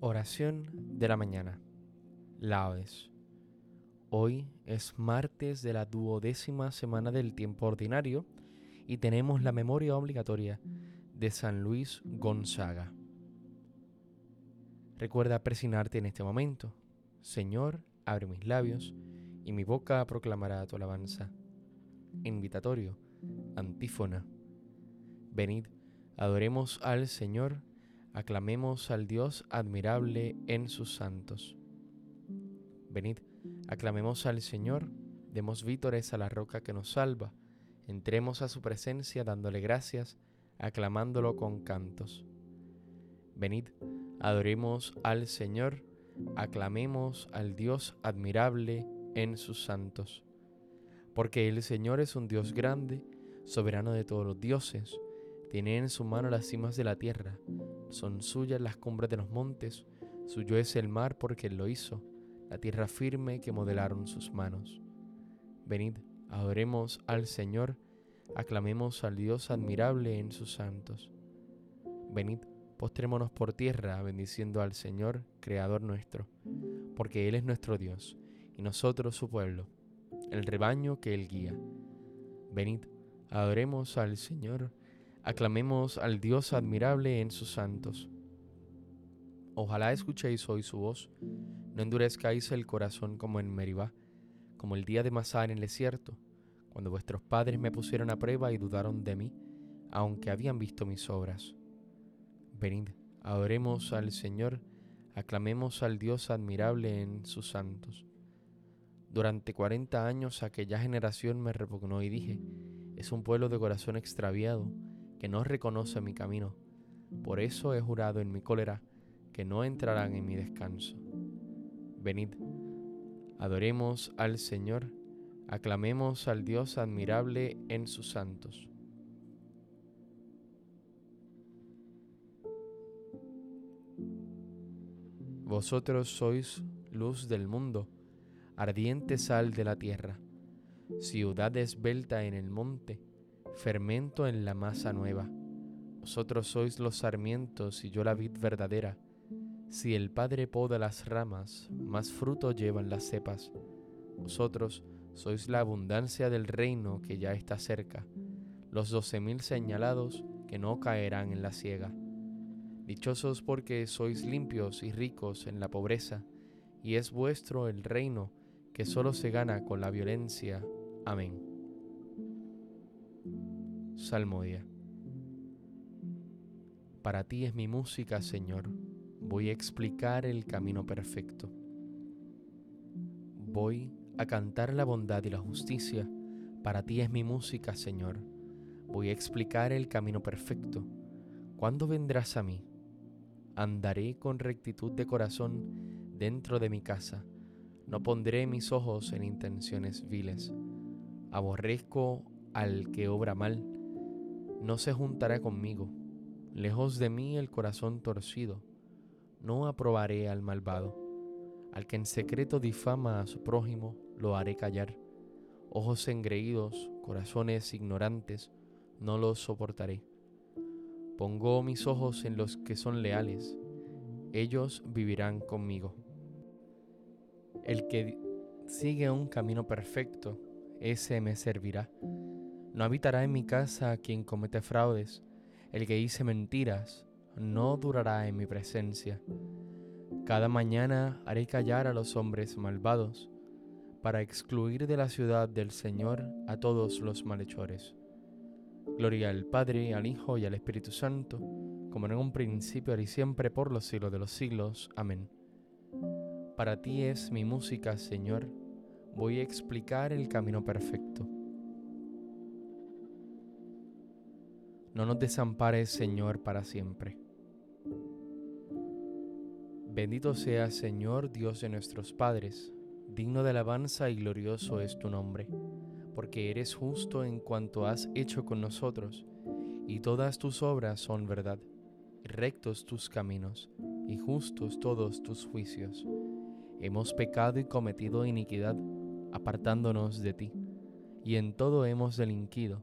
Oración de la mañana. Laudes. Hoy es martes de la duodécima semana del tiempo ordinario y tenemos la memoria obligatoria de San Luis Gonzaga. Recuerda presionarte en este momento. Señor, abre mis labios y mi boca proclamará tu alabanza. Invitatorio, antífona. Venid, adoremos al Señor, aclamemos al Dios admirable en sus santos. Venid, aclamemos al Señor, demos vítores a la roca que nos salva, entremos a su presencia dándole gracias, aclamándolo con cantos. Venid, adoremos al Señor, aclamemos al Dios admirable en sus santos. Porque el Señor es un Dios grande, soberano de todos los dioses, tiene en su mano las cimas de la tierra, son suyas las cumbres de los montes, suyo es el mar porque él lo hizo, la tierra firme que modelaron sus manos. Venid, adoremos al Señor, aclamemos al Dios admirable en sus santos. Venid, postrémonos por tierra bendiciendo al Señor, Creador nuestro, porque Él es nuestro Dios y nosotros su pueblo, el rebaño que Él guía. Venid, adoremos al Señor, aclamemos al Dios admirable en sus santos. Ojalá escuchéis hoy su voz, no endurezcáis el corazón como en Meribá, como el día de Masá en el desierto, cuando vuestros padres me pusieron a prueba y dudaron de mí, aunque habían visto mis obras. Venid, adoremos al Señor, aclamemos al Dios admirable en sus santos. Durante cuarenta años aquella generación me repugnó y dije, es un pueblo de corazón extraviado que no reconoce mi camino. Por eso he jurado en mi cólera que no entrarán en mi descanso. Venid, adoremos al Señor, aclamemos al Dios admirable en sus santos. Vosotros sois luz del mundo ardiente sal de la tierra, ciudad esbelta en el monte, fermento en la masa nueva. Vosotros sois los sarmientos y yo la vid verdadera. Si el Padre poda las ramas, más fruto llevan las cepas. Vosotros sois la abundancia del reino que ya está cerca, los doce mil señalados que no caerán en la ciega. Dichosos porque sois limpios y ricos en la pobreza, y es vuestro el reino que solo se gana con la violencia. Amén. Salmodia. Para ti es mi música, Señor. Voy a explicar el camino perfecto. Voy a cantar la bondad y la justicia. Para ti es mi música, Señor. Voy a explicar el camino perfecto. ¿Cuándo vendrás a mí? Andaré con rectitud de corazón dentro de mi casa no pondré mis ojos en intenciones viles. Aborrezco al que obra mal. No se juntará conmigo. Lejos de mí el corazón torcido. No aprobaré al malvado. Al que en secreto difama a su prójimo, lo haré callar. Ojos engreídos, corazones ignorantes, no los soportaré. Pongo mis ojos en los que son leales. Ellos vivirán conmigo. El que sigue un camino perfecto, ese me servirá. No habitará en mi casa quien comete fraudes. El que dice mentiras, no durará en mi presencia. Cada mañana haré callar a los hombres malvados, para excluir de la ciudad del Señor a todos los malhechores. Gloria al Padre, al Hijo y al Espíritu Santo, como en un principio, y siempre, por los siglos de los siglos. Amén. Para ti es mi música, Señor. Voy a explicar el camino perfecto. No nos desampares, Señor, para siempre. Bendito sea, Señor, Dios de nuestros padres, digno de alabanza y glorioso es tu nombre, porque eres justo en cuanto has hecho con nosotros, y todas tus obras son verdad, rectos tus caminos, y justos todos tus juicios hemos pecado y cometido iniquidad, apartándonos de ti, y en todo hemos delinquido.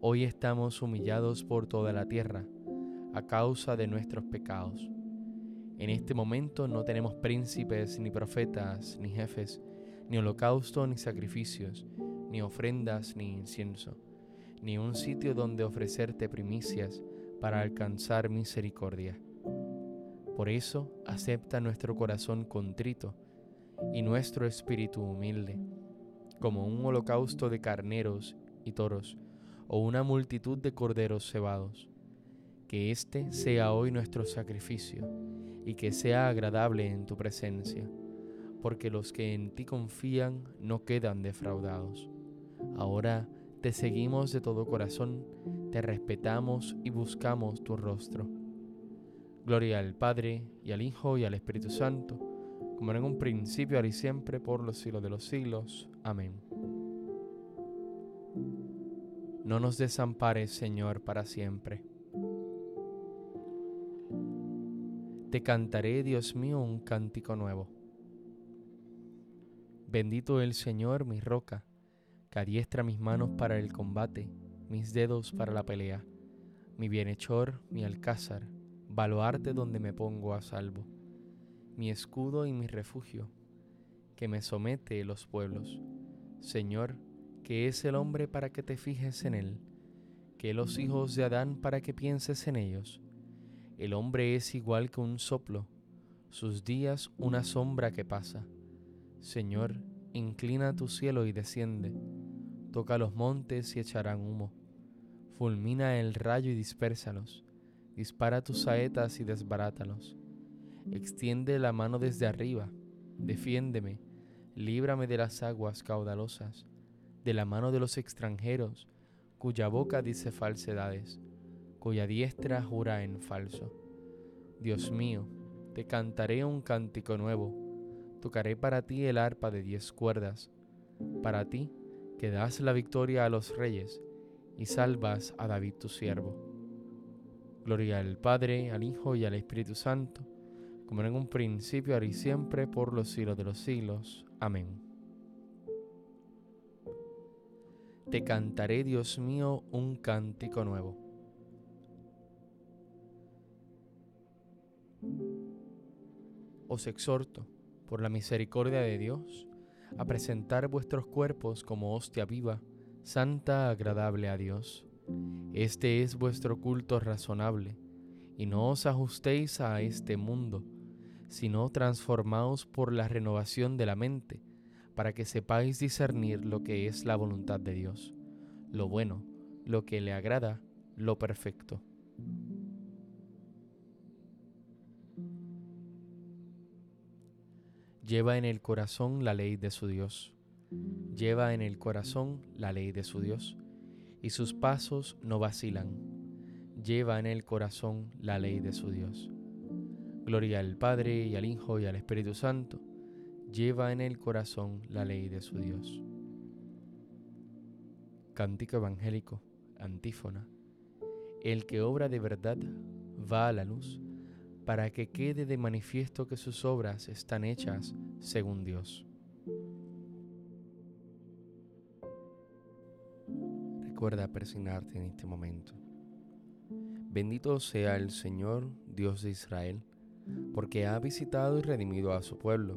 Hoy estamos humillados por toda la tierra a causa de nuestros pecados. En este momento no tenemos príncipes, ni profetas, ni jefes, ni holocausto, ni sacrificios, ni ofrendas, ni incienso, ni un sitio donde ofrecerte primicias para alcanzar misericordia. Por eso acepta nuestro corazón contrito y nuestro espíritu humilde, como un holocausto de carneros y toros, o una multitud de corderos cebados. Que este sea hoy nuestro sacrificio, y que sea agradable en tu presencia, porque los que en ti confían no quedan defraudados. Ahora te seguimos de todo corazón, te respetamos y buscamos tu rostro. Gloria al Padre, y al Hijo, y al Espíritu Santo, como en un principio, ahora y siempre, por los siglos de los siglos. Amén. No nos desampares, Señor, para siempre. Te cantaré, Dios mío, un cántico nuevo. Bendito el Señor, mi roca, que adiestra mis manos para el combate, mis dedos para la pelea, mi bienhechor, mi alcázar, baluarte donde me pongo a salvo mi escudo y mi refugio, que me somete los pueblos. Señor, que es el hombre para que te fijes en él, que los hijos de Adán para que pienses en ellos. El hombre es igual que un soplo, sus días una sombra que pasa. Señor, inclina tu cielo y desciende, toca los montes y echarán humo. Fulmina el rayo y dispérsalos, dispara tus saetas y desbarátalos Extiende la mano desde arriba, defiéndeme, líbrame de las aguas caudalosas, de la mano de los extranjeros, cuya boca dice falsedades, cuya diestra jura en falso. Dios mío, te cantaré un cántico nuevo, tocaré para ti el arpa de diez cuerdas, para ti que das la victoria a los reyes y salvas a David tu siervo. Gloria al Padre, al Hijo y al Espíritu Santo como en un principio, ahora y siempre, por los siglos de los siglos. Amén. Te cantaré, Dios mío, un cántico nuevo. Os exhorto, por la misericordia de Dios, a presentar vuestros cuerpos como hostia viva, santa, agradable a Dios. Este es vuestro culto razonable, y no os ajustéis a este mundo, sino transformaos por la renovación de la mente, para que sepáis discernir lo que es la voluntad de Dios, lo bueno, lo que le agrada, lo perfecto. Lleva en el corazón la ley de su Dios, lleva en el corazón la ley de su Dios, y sus pasos no vacilan, lleva en el corazón la ley de su Dios. Gloria al Padre y al Hijo y al Espíritu Santo, lleva en el corazón la ley de su Dios. Cántico evangélico, antífona. El que obra de verdad va a la luz, para que quede de manifiesto que sus obras están hechas según Dios. Recuerda persignarte en este momento. Bendito sea el Señor, Dios de Israel, porque ha visitado y redimido a su pueblo,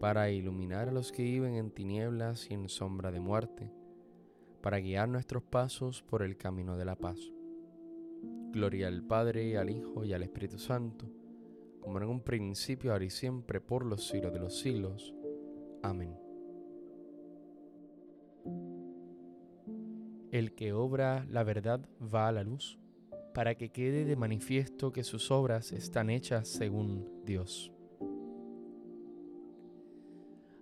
para iluminar a los que viven en tinieblas y en sombra de muerte, para guiar nuestros pasos por el camino de la paz. Gloria al Padre, al Hijo y al Espíritu Santo, como en un principio, ahora y siempre, por los siglos de los siglos. Amén. El que obra la verdad va a la luz, para que quede de manifiesto que sus obras están hechas según Dios.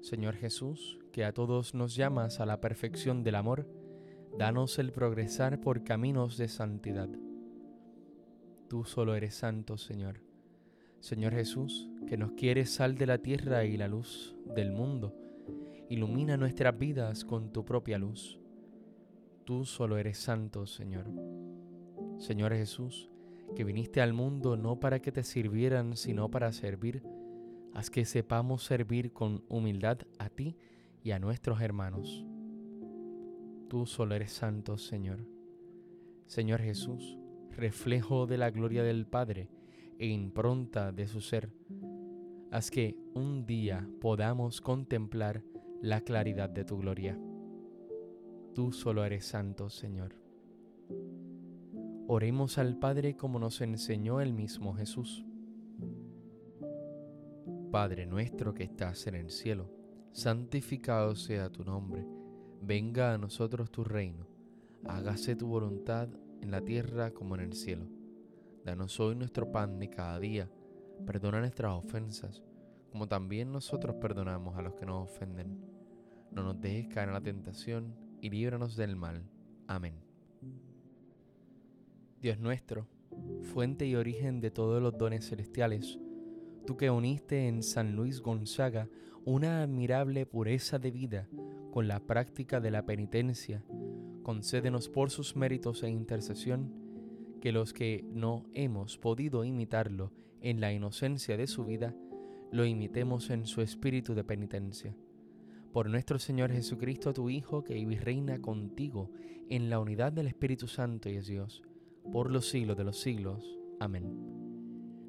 Señor Jesús, que a todos nos llamas a la perfección del amor, danos el progresar por caminos de santidad. Tú solo eres santo, Señor. Señor Jesús, que nos quieres sal de la tierra y la luz del mundo, ilumina nuestras vidas con tu propia luz. Tú solo eres santo, Señor. Señor Jesús, que viniste al mundo no para que te sirvieran, sino para servir, haz que sepamos servir con humildad a ti y a nuestros hermanos. Tú solo eres santo, Señor. Señor Jesús, reflejo de la gloria del Padre e impronta de su ser, haz que un día podamos contemplar la claridad de tu gloria. Tú solo eres santo, Señor. Oremos al Padre como nos enseñó el mismo Jesús. Padre nuestro que estás en el cielo, santificado sea tu nombre Venga a nosotros tu reino, hágase tu voluntad en la tierra como en el cielo. Danos hoy nuestro pan de cada día, perdona nuestras ofensas, como también nosotros perdonamos a los que nos ofenden. No nos dejes caer en la tentación y líbranos del mal. Amén. Dios nuestro, fuente y origen de todos los dones celestiales, tú que uniste en San Luis Gonzaga una admirable pureza de vida, con la práctica de la penitencia, concédenos por sus méritos e intercesión que los que no hemos podido imitarlo en la inocencia de su vida, lo imitemos en su espíritu de penitencia. Por nuestro Señor Jesucristo, tu Hijo, que vive y reina contigo en la unidad del Espíritu Santo y es Dios, por los siglos de los siglos. Amén.